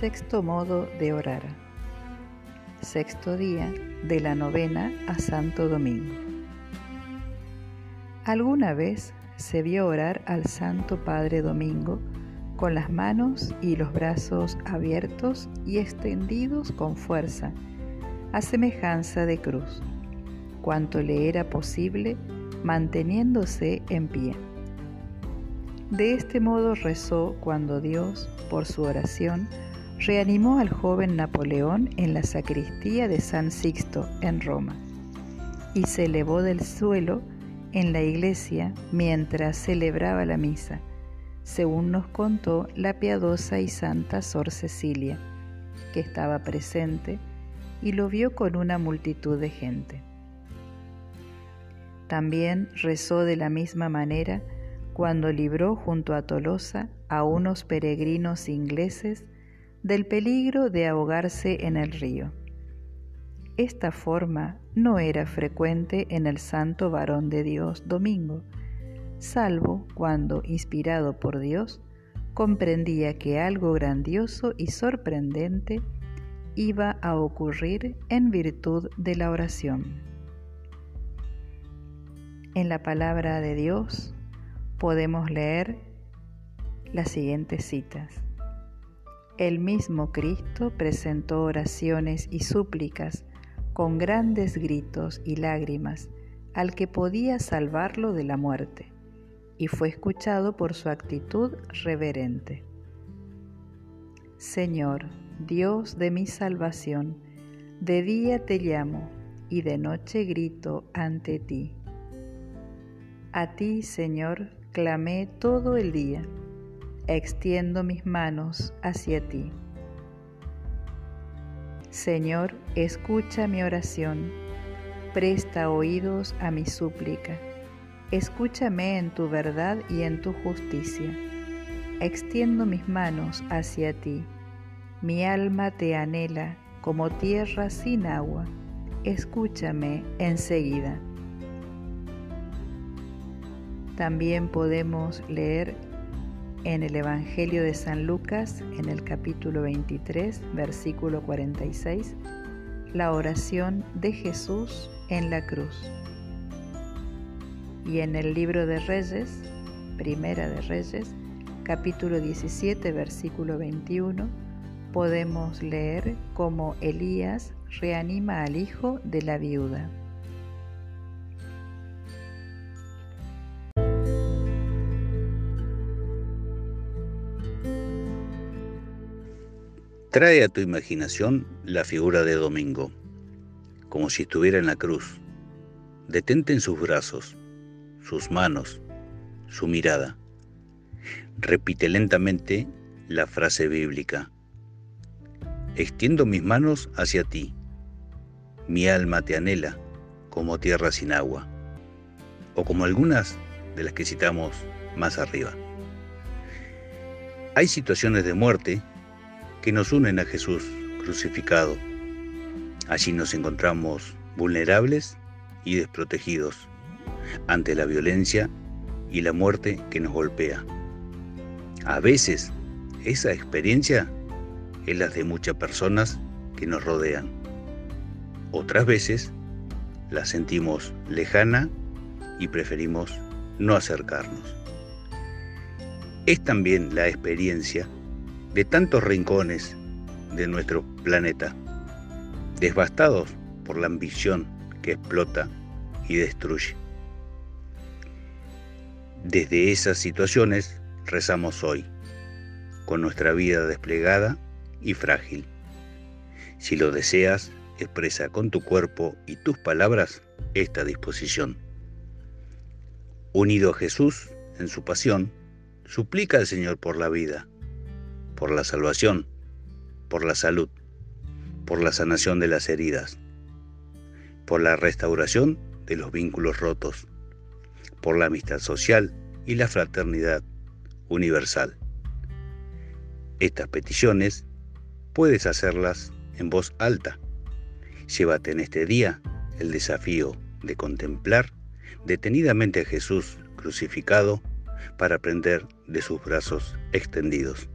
Sexto modo de orar. Sexto día de la novena a Santo Domingo. ¿Alguna vez se vio orar al Santo Padre Domingo con las manos y los brazos abiertos y extendidos con fuerza, a semejanza de cruz, cuanto le era posible manteniéndose en pie? De este modo rezó cuando Dios, por su oración, reanimó al joven Napoleón en la sacristía de San Sixto, en Roma, y se elevó del suelo en la iglesia mientras celebraba la misa, según nos contó la piadosa y santa Sor Cecilia, que estaba presente y lo vio con una multitud de gente. También rezó de la misma manera cuando libró junto a Tolosa a unos peregrinos ingleses del peligro de ahogarse en el río. Esta forma no era frecuente en el santo varón de Dios Domingo, salvo cuando, inspirado por Dios, comprendía que algo grandioso y sorprendente iba a ocurrir en virtud de la oración. En la palabra de Dios podemos leer las siguientes citas. El mismo Cristo presentó oraciones y súplicas con grandes gritos y lágrimas al que podía salvarlo de la muerte, y fue escuchado por su actitud reverente. Señor, Dios de mi salvación, de día te llamo y de noche grito ante ti. A ti, Señor, clamé todo el día, extiendo mis manos hacia ti. Señor, escucha mi oración, presta oídos a mi súplica, escúchame en tu verdad y en tu justicia. Extiendo mis manos hacia ti, mi alma te anhela como tierra sin agua, escúchame enseguida. También podemos leer en el Evangelio de San Lucas, en el capítulo 23, versículo 46, la oración de Jesús en la cruz. Y en el libro de Reyes, Primera de Reyes, capítulo 17, versículo 21, podemos leer cómo Elías reanima al hijo de la viuda. Trae a tu imaginación la figura de Domingo, como si estuviera en la cruz. Detente en sus brazos, sus manos, su mirada. Repite lentamente la frase bíblica. Extiendo mis manos hacia ti. Mi alma te anhela como tierra sin agua, o como algunas de las que citamos más arriba. Hay situaciones de muerte que nos unen a Jesús crucificado. Allí nos encontramos vulnerables y desprotegidos ante la violencia y la muerte que nos golpea. A veces esa experiencia es la de muchas personas que nos rodean. Otras veces la sentimos lejana y preferimos no acercarnos. Es también la experiencia de tantos rincones de nuestro planeta, devastados por la ambición que explota y destruye. Desde esas situaciones rezamos hoy, con nuestra vida desplegada y frágil. Si lo deseas, expresa con tu cuerpo y tus palabras esta disposición. Unido a Jesús en su pasión, suplica al Señor por la vida por la salvación, por la salud, por la sanación de las heridas, por la restauración de los vínculos rotos, por la amistad social y la fraternidad universal. Estas peticiones puedes hacerlas en voz alta. Llévate en este día el desafío de contemplar detenidamente a Jesús crucificado para aprender de sus brazos extendidos.